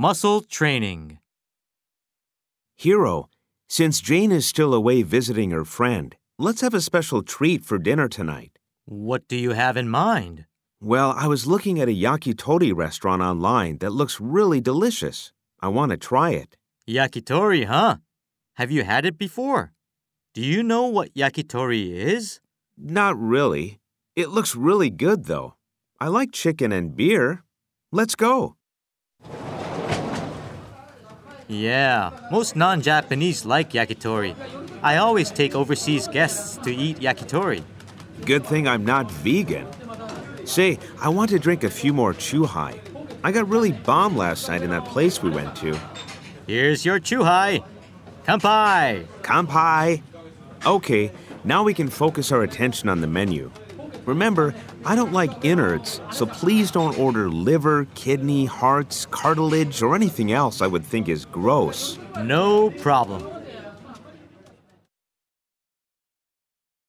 Muscle training. Hiro, since Jane is still away visiting her friend, let's have a special treat for dinner tonight. What do you have in mind? Well, I was looking at a yakitori restaurant online that looks really delicious. I want to try it. Yakitori, huh? Have you had it before? Do you know what yakitori is? Not really. It looks really good, though. I like chicken and beer. Let's go. Yeah, most non Japanese like yakitori. I always take overseas guests to eat yakitori. Good thing I'm not vegan. Say, I want to drink a few more chuhai. I got really bombed last night in that place we went to. Here's your chuhai. Kampai! Kampai! Okay, now we can focus our attention on the menu. Remember, I don't like innards, so please don't order liver, kidney, hearts, cartilage, or anything else I would think is gross. No problem.